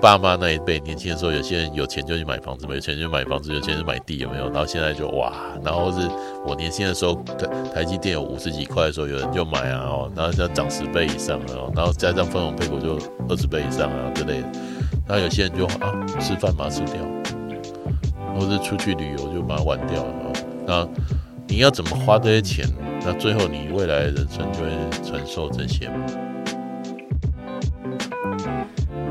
爸妈那一辈年轻的时候，有些人有钱就去买房子，没钱就买房子，有钱就买地，有没有？然后现在就哇，然后是我年轻的时候，台台积电有五十几块的时候，有人就买啊，哦，然后现在涨十倍以上了，然后加上分红配股就二十倍以上啊之类的。那有些人就啊，吃饭嘛吃掉，或是出去旅游就把它玩掉了。那你要怎么花这些钱？那最后你未来的人生就会承受这些。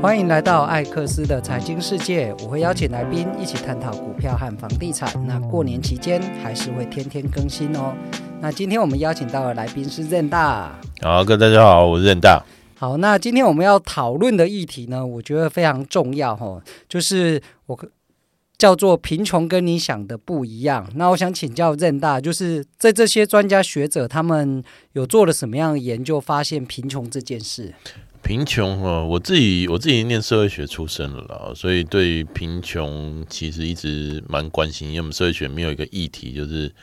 欢迎来到艾克斯的财经世界，我会邀请来宾一起探讨股票和房地产。那过年期间还是会天天更新哦。那今天我们邀请到的来宾是任大。好，各位大家好，我是任大。好，那今天我们要讨论的议题呢，我觉得非常重要哈，就是我叫做贫穷跟你想的不一样。那我想请教任大，就是在这些专家学者他们有做了什么样的研究，发现贫穷这件事？贫穷哦，我自己我自己念社会学出身的啦，所以对贫穷其实一直蛮关心，因为我们社会学没有一个议题就是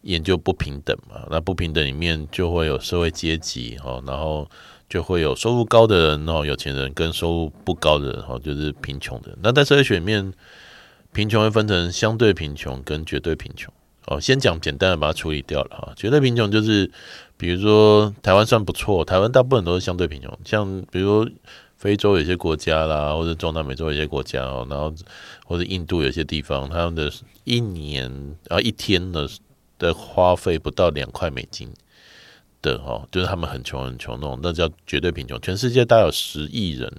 研究不平等嘛，那不平等里面就会有社会阶级哈，然后就会有收入高的人哦，有钱人跟收入不高的人哈，就是贫穷的。那在社会学里面，贫穷会分成相对贫穷跟绝对贫穷。哦，先讲简单的把它处理掉了哈，绝对贫穷就是。比如说台湾算不错，台湾大部分都是相对贫穷，像比如非洲有些国家啦，或者中南美洲有些国家哦，然后或者印度有些地方，他们的一年啊一天的的花费不到两块美金的哦，就是他们很穷很穷那种，那叫绝对贫穷。全世界大概有十亿人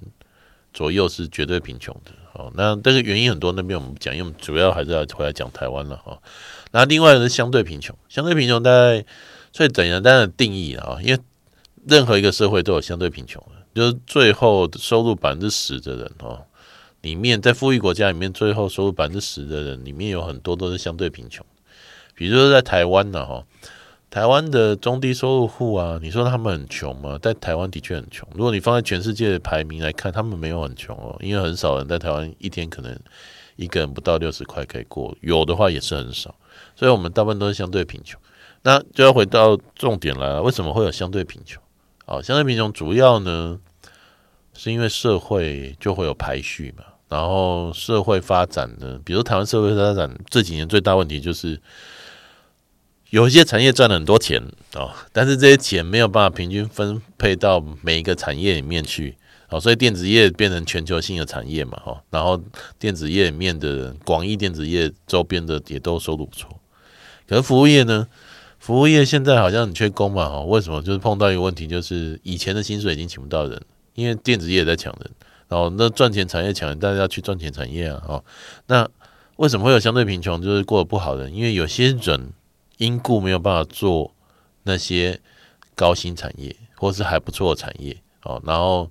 左右是绝对贫穷的哦。那但是原因很多，那边我们不讲，因为我们主要还是要回来讲台湾了哈。那另外是相对贫穷，相对贫穷大概。所以等简单的定义啊，因为任何一个社会都有相对贫穷的，就是最后收入百分之十的人哦，里面在富裕国家里面，最后收入百分之十的人里面有很多都是相对贫穷。比如说在台湾呢，哈，台湾的中低收入户啊，你说他们很穷吗？在台湾的确很穷。如果你放在全世界的排名来看，他们没有很穷哦，因为很少人在台湾一天可能一个人不到六十块可以过，有的话也是很少。所以我们大部分都是相对贫穷。那就要回到重点来了，为什么会有相对贫穷？哦，相对贫穷主要呢，是因为社会就会有排序嘛，然后社会发展呢，比如台湾社会发展这几年最大问题就是，有一些产业赚了很多钱哦，但是这些钱没有办法平均分配到每一个产业里面去，哦，所以电子业变成全球性的产业嘛，哈，然后电子业里面的广义电子业周边的也都收入不错，可是服务业呢？服务业现在好像很缺工嘛，哈，为什么？就是碰到一个问题，就是以前的薪水已经请不到人，因为电子业也在抢人，然后那赚钱产业抢人，大家要去赚钱产业啊，哈。那为什么会有相对贫穷？就是过得不好的，因为有些人因故没有办法做那些高薪产业，或是还不错的产业，哦，然后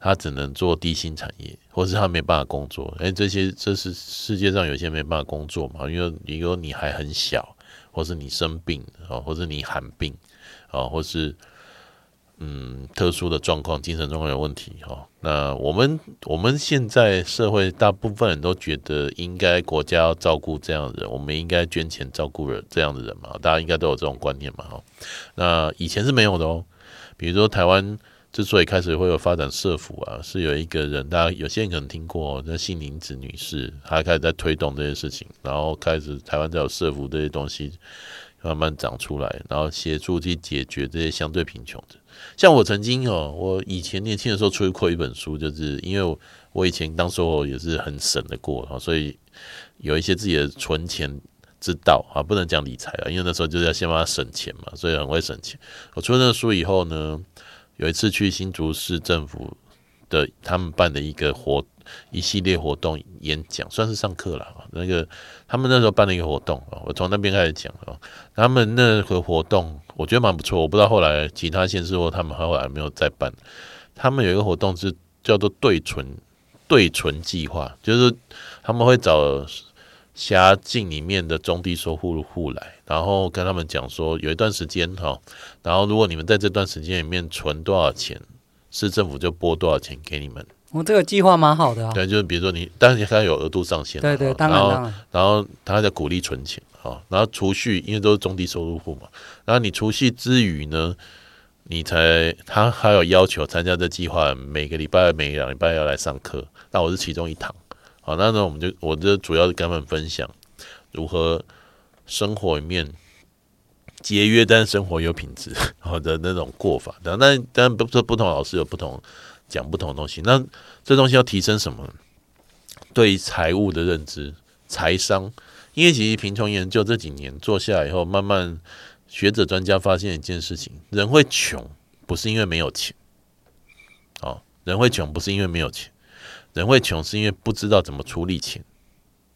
他只能做低薪产业，或是他没办法工作。哎，这些这是世界上有些没办法工作嘛，因为比如你还很小。或是你生病啊，或是你喊病啊，或是嗯特殊的状况，精神状况有问题哈。那我们我们现在社会大部分人都觉得应该国家要照顾这样的人，我们应该捐钱照顾人这样的人嘛，大家应该都有这种观念嘛哈。那以前是没有的哦，比如说台湾。之所以开始会有发展社福啊，是有一个人，大家有些人可能听过，那姓林子女士，她开始在推动这些事情，然后开始台湾才有社福这些东西慢慢长出来，然后协助去解决这些相对贫穷的。像我曾经哦，我以前年轻的时候出过一本书，就是因为我，以前当时候也是很省的过，所以有一些自己的存钱之道啊，不能讲理财啊，因为那时候就是要先帮他省钱嘛，所以很会省钱。我出了那书以后呢。有一次去新竹市政府的他们办的一个活一系列活动演讲，算是上课了。那个他们那时候办了一个活动啊，我从那边开始讲啊。他们那个活动我觉得蛮不错，我不知道后来其他县市或他们后来没有再办。他们有一个活动是叫做对存对存计划，就是他们会找辖境里面的中低收入户来。然后跟他们讲说，有一段时间哈，然后如果你们在这段时间里面存多少钱，市政府就拨多少钱给你们。我、哦、这个计划蛮好的啊。对，就是比如说你，但是它有额度上限。对对，当然当然。然后他在鼓励存钱哈，然后储蓄，因为都是中低收入户嘛。然后你储蓄之余呢，你才他还有要求参加这计划，每个礼拜每两礼拜要来上课，那我是其中一堂。好，那呢我们就我这主要是跟他们分享如何生活里面节约，但生活有品质 好的那种过法。但但但不不同老师有不同讲不同的东西，那这东西要提升什么？对于财务的认知，财商。因为其实贫穷研究这几年做下来以后，慢慢学者专家发现一件事情：人会穷不是因为没有钱，哦，人会穷不是因为没有钱，人会穷是因为不知道怎么处理钱。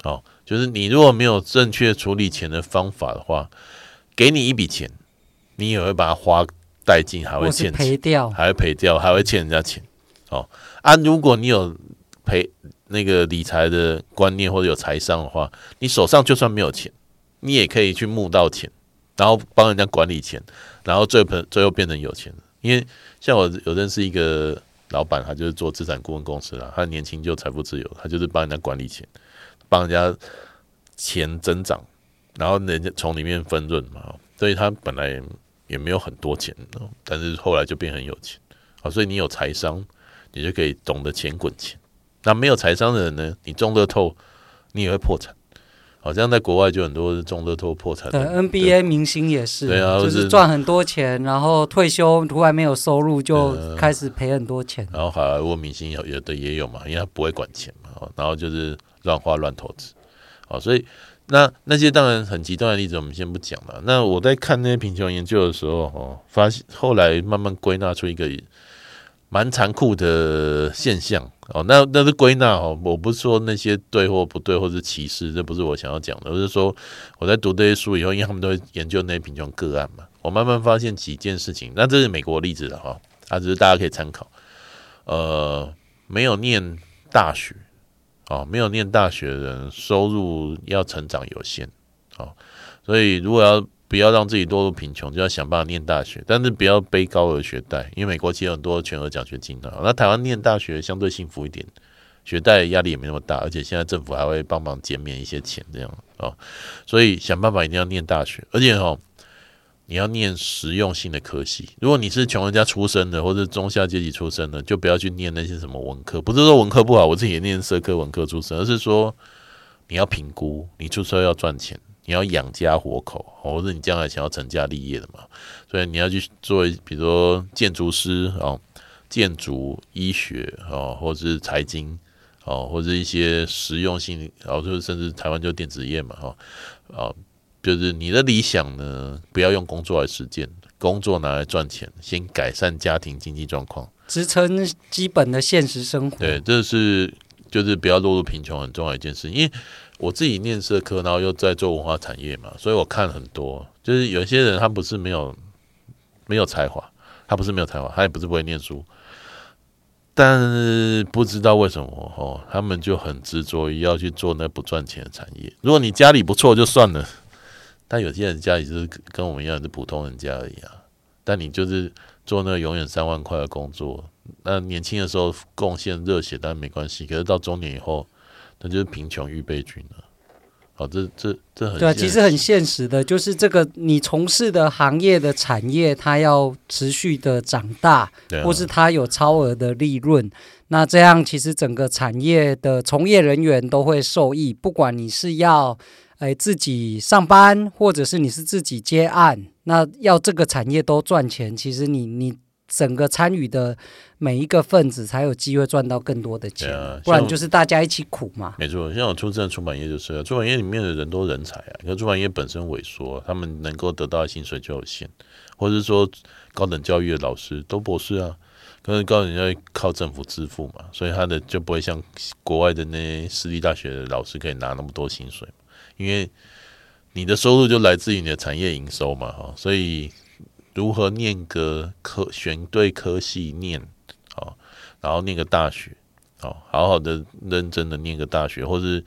哦，就是你如果没有正确处理钱的方法的话，给你一笔钱，你也会把它花殆尽，还会欠钱，赔掉，还会赔掉，还会欠人家钱。哦，啊，如果你有赔。那个理财的观念或者有财商的话，你手上就算没有钱，你也可以去募到钱，然后帮人家管理钱，然后最后最后变成有钱。因为像我有认识一个老板，他就是做资产顾问公司啦，他年轻就财富自由，他就是帮人家管理钱，帮人家钱增长，然后人家从里面分润嘛，所以他本来也没有很多钱，但是后来就变很有钱。好，所以你有财商，你就可以懂得钱滚钱。那没有财商的人呢？你中乐透，你也会破产。好像在国外就很多中乐透破产。的，NBA 明星也是，对啊，就是赚很多钱，然后退休突然没有收入，就开始赔很多钱。然后好莱坞明星有有的也有嘛，因为他不会管钱嘛，然后就是乱花乱投资。好，所以那那些当然很极端的例子，我们先不讲了。那我在看那些贫穷研究的时候，哦，发现后来慢慢归纳出一个。蛮残酷的现象哦，那那是归纳哦，我不是说那些对或不对，或是歧视，这不是我想要讲的。我是说我在读这些书以后，因为他们都会研究那些贫穷个案嘛，我慢慢发现几件事情。那这是美国例子了哈，啊，只是大家可以参考。呃，没有念大学哦，没有念大学的人收入要成长有限哦，所以如果要。不要让自己落入贫穷，就要想办法念大学，但是不要背高额学贷，因为美国其实有很多全额奖学金的。那台湾念大学相对幸福一点，学贷压力也没那么大，而且现在政府还会帮忙减免一些钱，这样哦。所以想办法一定要念大学，而且哦，你要念实用性的科系。如果你是穷人家出身的，或者中下阶级出身的，就不要去念那些什么文科。不是说文科不好，我自己也念社科文科出身，而是说你要评估，你出社会要赚钱。你要养家活口，或者你将来想要成家立业的嘛，所以你要去做，比如说建筑师哦，建筑、医学哦，或者是财经哦，或者一些实用性，然后就甚至台湾就电子业嘛，哈，啊，就是你的理想呢，不要用工作来实践，工作拿来赚钱，先改善家庭经济状况，支撑基本的现实生活。对，这是就是不要落入贫穷很重要一件事，因为。我自己念社科，然后又在做文化产业嘛，所以我看很多，就是有些人他不是没有没有才华，他不是没有才华，他也不是不会念书，但是不知道为什么哦，他们就很执着于要去做那不赚钱的产业。如果你家里不错就算了，但有些人家里就是跟我们一样是普通人家而已啊。但你就是做那个永远三万块的工作，那年轻的时候贡献热血，但没关系。可是到中年以后。那就是贫穷预备军了。好，这这这很对，其实很现实的，就是这个你从事的行业的产业，它要持续的长大，啊、或是它有超额的利润，那这样其实整个产业的从业人员都会受益。不管你是要哎自己上班，或者是你是自己接案，那要这个产业都赚钱，其实你你。整个参与的每一个分子才有机会赚到更多的钱，啊、不然就是大家一起苦嘛。没错，像我出身的出版业就是、啊，出版业里面的人都人才啊。可出版业本身萎缩，他们能够得到的薪水就有限，或者是说高等教育的老师都博士啊，可是高等教育靠政府支付嘛，所以他的就不会像国外的那些私立大学的老师可以拿那么多薪水，因为你的收入就来自于你的产业营收嘛，哈，所以。如何念个科，选对科系念，好，然后念个大学，好，好好的认真的念个大学，或是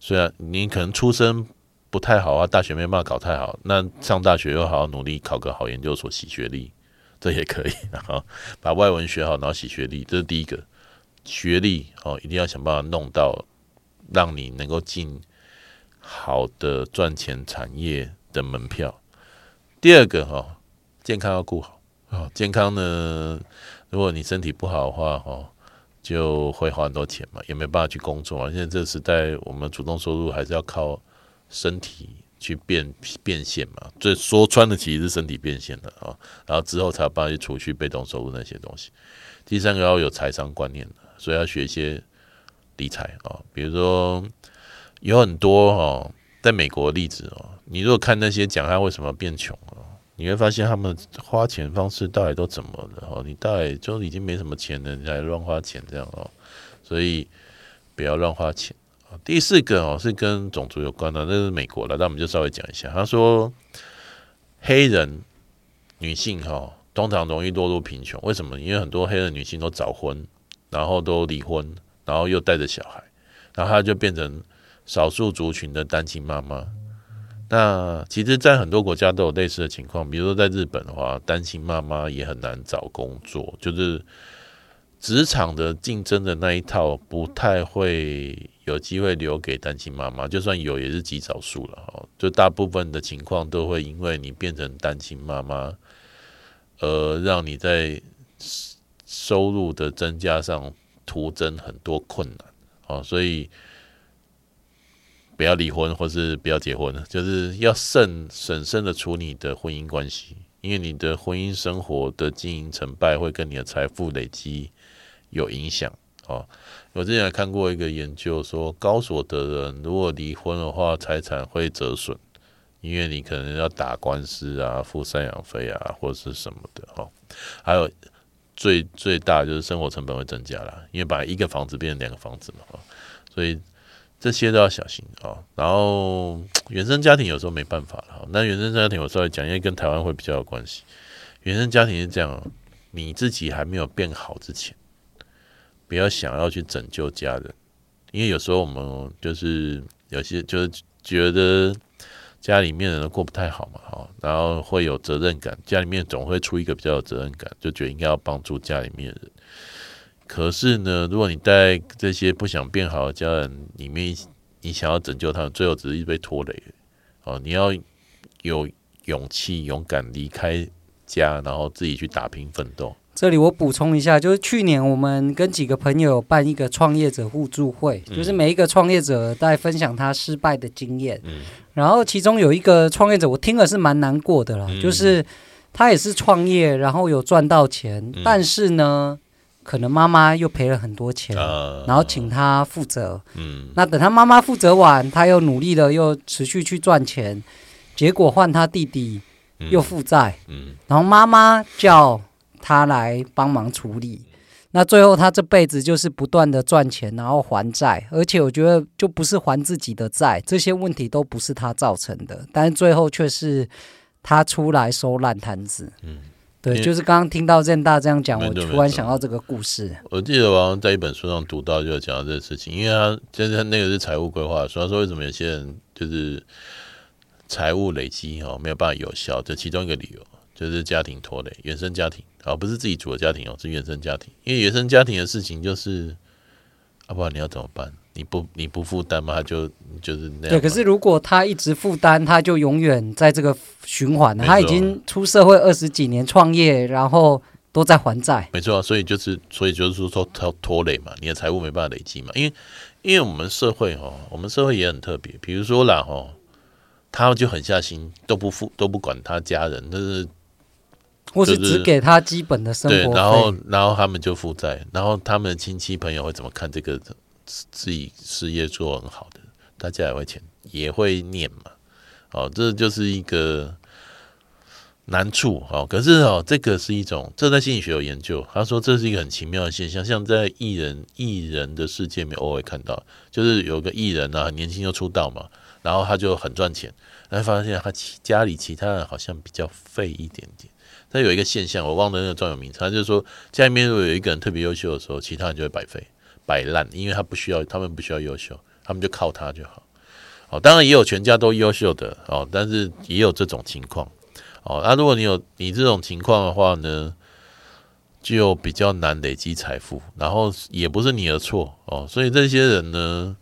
虽然你可能出身不太好啊，大学没办法考太好，那上大学又好好努力考个好研究所洗学历，这也可以，哈把外文学好，然后洗学历，这是第一个学历哦，一定要想办法弄到让你能够进好的赚钱产业的门票。第二个哈。健康要顾好哦，健康呢，如果你身体不好的话，哦，就会花很多钱嘛，也没办法去工作嘛。现在这个时代，我们主动收入还是要靠身体去变变现嘛。最说穿的其实是身体变现的啊、然后之后才有办法去被动收入那些东西。第三个要有财商观念，所以要学一些理财啊、比如说有很多哦，在美国的例子哦，你如果看那些讲他为什么变穷哦。你会发现他们花钱方式到底都怎么了？哦，你到底就已经没什么钱了，你还乱花钱这样哦，所以不要乱花钱。第四个哦是跟种族有关的，那是美国的，那我们就稍微讲一下。他说黑人女性哈通常容易落入贫穷，为什么？因为很多黑人女性都早婚，然后都离婚，然后又带着小孩，然后她就变成少数族群的单亲妈妈。那其实，在很多国家都有类似的情况，比如说在日本的话，单亲妈妈也很难找工作，就是职场的竞争的那一套不太会有机会留给单亲妈妈，就算有也是极少数了哈。就大部分的情况都会因为你变成单亲妈妈，而让你在收入的增加上徒增很多困难啊，所以。不要离婚，或是不要结婚，就是要慎审慎的处理你的婚姻关系，因为你的婚姻生活的经营成败会跟你的财富累积有影响哦。我之前还看过一个研究说，高所得人如果离婚的话，财产会折损，因为你可能要打官司啊，付赡养费啊，或者是什么的哦。还有最最大就是生活成本会增加啦，因为把一个房子变成两个房子嘛，所以。这些都要小心啊、哦，然后 原生家庭有时候没办法了。那原生家庭我稍微讲，因为跟台湾会比较有关系。原生家庭是这样，你自己还没有变好之前，不要想要去拯救家人，因为有时候我们就是有些就是觉得家里面的人过不太好嘛，哈，然后会有责任感，家里面总会出一个比较有责任感，就觉得应该要帮助家里面的人。可是呢，如果你带这些不想变好的家人里面，你想要拯救他们，最后只是一被拖累。哦，你要有勇气、勇敢离开家，然后自己去打拼奋斗。这里我补充一下，就是去年我们跟几个朋友办一个创业者互助会，就是每一个创业者在分享他失败的经验。嗯，然后其中有一个创业者，我听了是蛮难过的啦，就是他也是创业，然后有赚到钱，但是呢。可能妈妈又赔了很多钱，呃、然后请他负责。嗯，那等他妈妈负责完，他又努力的又持续去赚钱，结果换他弟弟又负债。嗯，嗯然后妈妈叫他来帮忙处理。那最后他这辈子就是不断的赚钱，然后还债。而且我觉得就不是还自己的债，这些问题都不是他造成的，但是最后却是他出来收烂摊子。嗯。对，就是刚刚听到任大这样讲，我突然想到这个故事。我记得我好像在一本书上读到，就讲到这个事情，因为他就是那个是财务规划，所以他说为什么有些人就是财务累积哦没有办法有效，这其中一个理由就是家庭拖累，原生家庭哦不是自己组的家庭哦，是原生家庭，因为原生家庭的事情就是，啊，不然你要怎么办？你不你不负担嘛？他就就是那样。对，可是如果他一直负担，他就永远在这个循环。他已经出社会二十几年创业，然后都在还债。没错，所以就是所以就是说他拖累嘛，你的财务没办法累积嘛。因为因为我们社会哈，我们社会也很特别。比如说啦哈，他就狠下心都不付都不管他家人，但是或是只给他基本的生活费，对，然后然后他们就负债，然后他们的亲戚朋友会怎么看这个？自己事业做很好的，大家也会钱也会念嘛，哦，这就是一个难处哦。可是哦，这个是一种，这在心理学有研究，他说这是一个很奇妙的现象，像在艺人艺人的世界里面偶尔看到，就是有个艺人啊，很年轻就出道嘛，然后他就很赚钱，然后发现他其家里其他人好像比较废一点点。他有一个现象，我忘了那个专有名词，他就是说家里面如果有一个人特别优秀的时候，其他人就会白费。摆烂，因为他不需要，他们不需要优秀，他们就靠他就好。哦，当然也有全家都优秀的哦，但是也有这种情况。哦，那、如果你有你这种情况的话呢，就比较难累积财富，然后也不是你的错哦。所以这些人呢，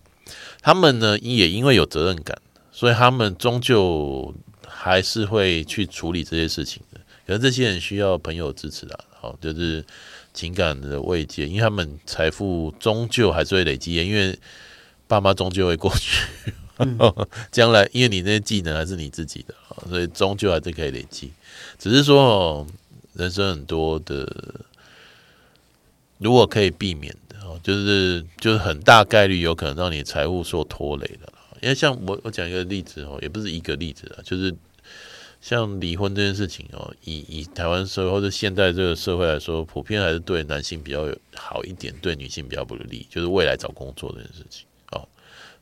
他们呢也因为有责任感，所以他们终究还是会去处理这些事情的。可是这些人需要朋友支持的，好，就是情感的慰藉，因为他们财富终究还是会累积，因为爸妈终究会过去，将、嗯、来因为你那些技能还是你自己的，所以终究还是可以累积。只是说哦，人生很多的，如果可以避免的哦，就是就是很大概率有可能让你财务受拖累的。因为像我我讲一个例子哦，也不是一个例子啊，就是像离婚这件事情哦，以以台湾社会或者现在这个社会来说，普遍还是对男性比较好一点，对女性比较不利，就是未来找工作这件事情哦，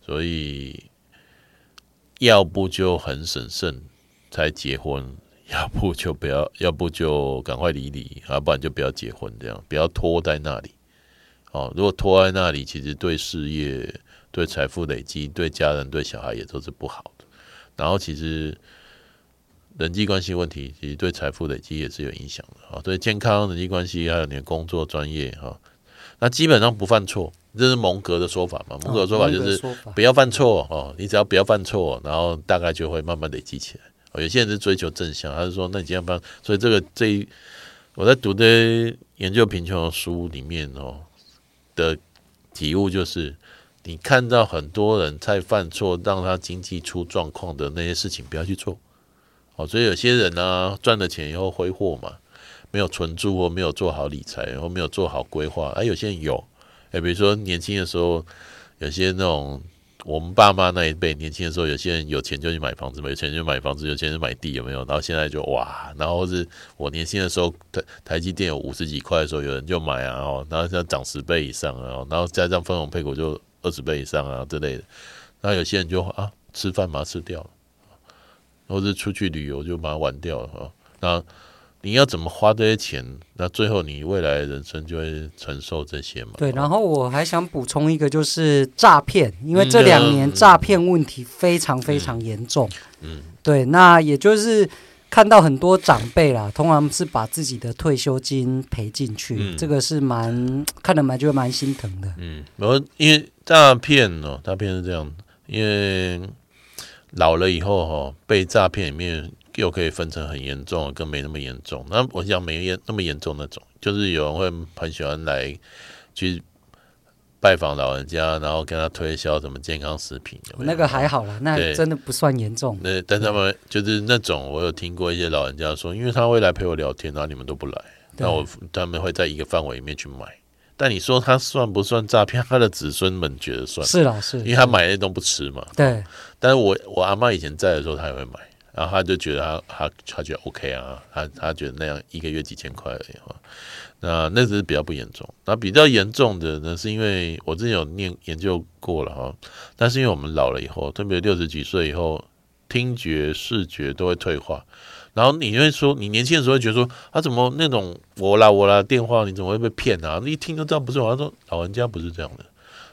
所以要不就很审慎才结婚，要不就不要，要不就赶快离离，要不然就不要结婚，这样不要拖在那里哦。如果拖在那里，其实对事业。对财富累积，对家人、对小孩也都是不好的。然后，其实人际关系问题，其实对财富累积也是有影响的啊。对健康、人际关系，还有你的工作专业哈，那基本上不犯错，这是蒙格的说法嘛？蒙格的说法就是不要犯错哦，你只要不要犯错，然后大概就会慢慢累积起来。有些人是追求正向，他是说，那你这样办？所以这个这一我在读的研究贫穷的书里面哦的体悟就是。你看到很多人在犯错，让他经济出状况的那些事情，不要去做。哦，所以有些人呢、赚了钱以后挥霍嘛，没有存住或没有做好理财，然后没有做好规划。哎、啊、有些人有，哎，比如说年轻的时候，有些那种我们爸妈那一辈年轻的时候，有些人有钱就去买房子，没钱就买房子，有钱就买地，有没有？然后现在就哇，然后是我年轻的时候，台台积电有五十几块的时候，有人就买啊，然后现在涨十倍以上啊，然后加上分红配股就。二十倍以上啊之类的，那有些人就啊吃饭嘛吃掉了，或者出去旅游就把它玩掉了哈。那你要怎么花这些钱？那最后你未来人生就会承受这些嘛？对。然后我还想补充一个，就是诈骗，因为这两年诈骗问题非常非常严重。嗯，嗯对。那也就是。看到很多长辈啦，通常是把自己的退休金赔进去，嗯、这个是蛮看得蛮就蛮心疼的。嗯，然后因为诈骗哦，诈骗是这样，因为老了以后哈、哦，被诈骗里面又可以分成很严重跟没那么严重。那我想没严那么严重那种，就是有人会很喜欢来去。拜访老人家，然后跟他推销什么健康食品，有有？那个还好啦，那真的不算严重。那但他们就是那种，我有听过一些老人家说，因为他会来陪我聊天，然后你们都不来，那我他们会在一个范围里面去买。但你说他算不算诈骗？他的子孙们觉得算是老是，因为他买那都不吃嘛。对。但是我我阿妈以前在的时候，他也会买，然后他就觉得他他他觉得 OK 啊，他他觉得那样一个月几千块而已哈。那那只是比较不严重，那比较严重的呢，是因为我之前有念研究过了哈，但是因为我们老了以后，特别六十几岁以后，听觉、视觉都会退化，然后你会说，你年轻的时候会觉得说，啊怎么那种我啦我啦电话，你怎么会被骗啊？你一听就知道不是我。他说老人家不是这样的，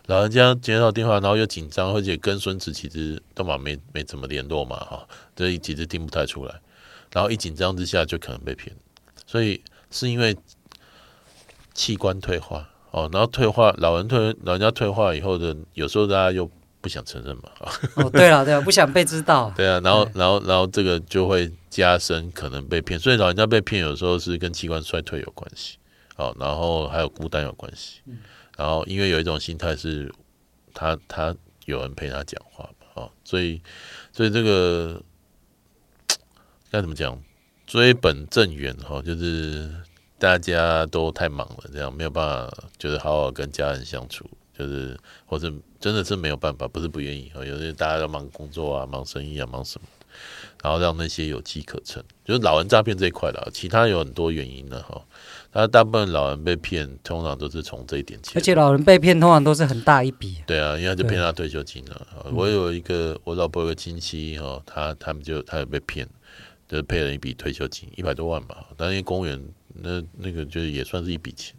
老人家接到电话，然后又紧张，而且跟孙子其实都嘛没没怎么联络嘛哈，所以其实听不太出来，然后一紧张之下就可能被骗，所以是因为。器官退化哦，然后退化，老人退，老人家退化以后的，有时候大家又不想承认嘛。哦，对了，对了，不想被知道。对啊，然后，然后，然后这个就会加深可能被骗，所以老人家被骗有时候是跟器官衰退有关系，哦，然后还有孤单有关系，然后因为有一种心态是他他有人陪他讲话嘛，哦，所以所以这个 该怎么讲？追本正源哈，就是。大家都太忙了，这样没有办法，就是好好跟家人相处，就是或者真的是没有办法，不是不愿意，有些大家都忙工作啊，忙生意啊，忙什么，然后让那些有机可乘，就是老人诈骗这一块了，其他有很多原因的哈。那大部分老人被骗，通常都是从这一点起，而且老人被骗通常都是很大一笔。对啊，因为他就骗他退休金了。我有一个我老婆有个亲戚哈，他他们就他也被骗，就是赔了一笔退休金一百多万吧，但因为公务员。那那个就是也算是一笔钱，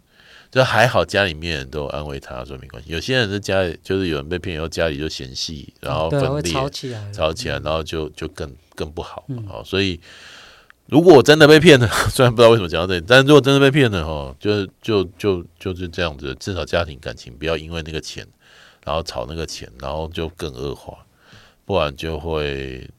就还好家里面人都安慰他说没关系。有些人在家里就是有人被骗以后家里就嫌隙，然后分裂，吵起来，吵起来，然后就就更更不好。好，所以如果我真的被骗了，虽然不知道为什么讲到这里，但是如果真的被骗了哈，就就就就是这样子，至少家庭感情不要因为那个钱，然后吵那个钱，然后就更恶化，不然就会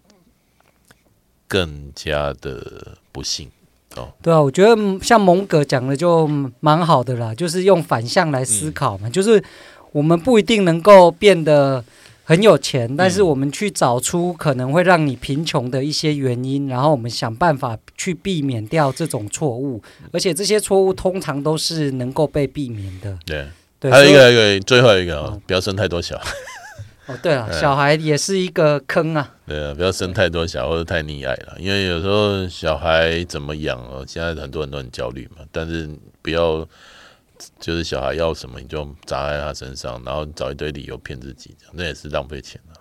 更加的不幸。哦，对啊，我觉得像蒙格讲的就蛮好的啦，就是用反向来思考嘛，嗯、就是我们不一定能够变得很有钱，但是我们去找出可能会让你贫穷的一些原因，然后我们想办法去避免掉这种错误，而且这些错误通常都是能够被避免的。对，对，还有一个，一个最后一个，哦、不要生太多小孩。哦，对了，小孩也是一个坑啊。对啊，不要生太多小孩或者太溺爱了，因为有时候小孩怎么养哦，现在很多人都很焦虑嘛。但是不要，就是小孩要什么你就砸在他身上，然后找一堆理由骗自己，那也是浪费钱的。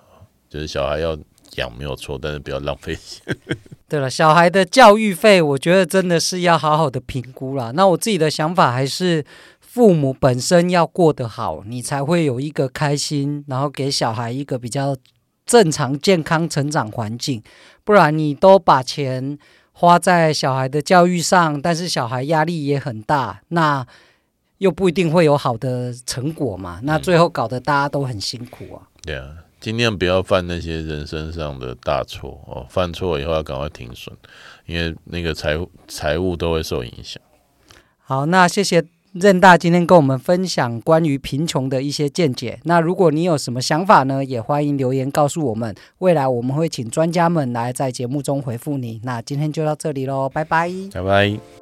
就是小孩要养没有错，但是不要浪费钱。对了，小孩的教育费，我觉得真的是要好好的评估啦。那我自己的想法还是。父母本身要过得好，你才会有一个开心，然后给小孩一个比较正常、健康成长环境。不然你都把钱花在小孩的教育上，但是小孩压力也很大，那又不一定会有好的成果嘛。那最后搞得大家都很辛苦啊。对啊，尽量不要犯那些人生上的大错哦。犯错以后要赶快停损，因为那个财财务都会受影响。好，那谢谢。任大今天跟我们分享关于贫穷的一些见解。那如果你有什么想法呢，也欢迎留言告诉我们。未来我们会请专家们来在节目中回复你。那今天就到这里喽，拜拜，拜拜。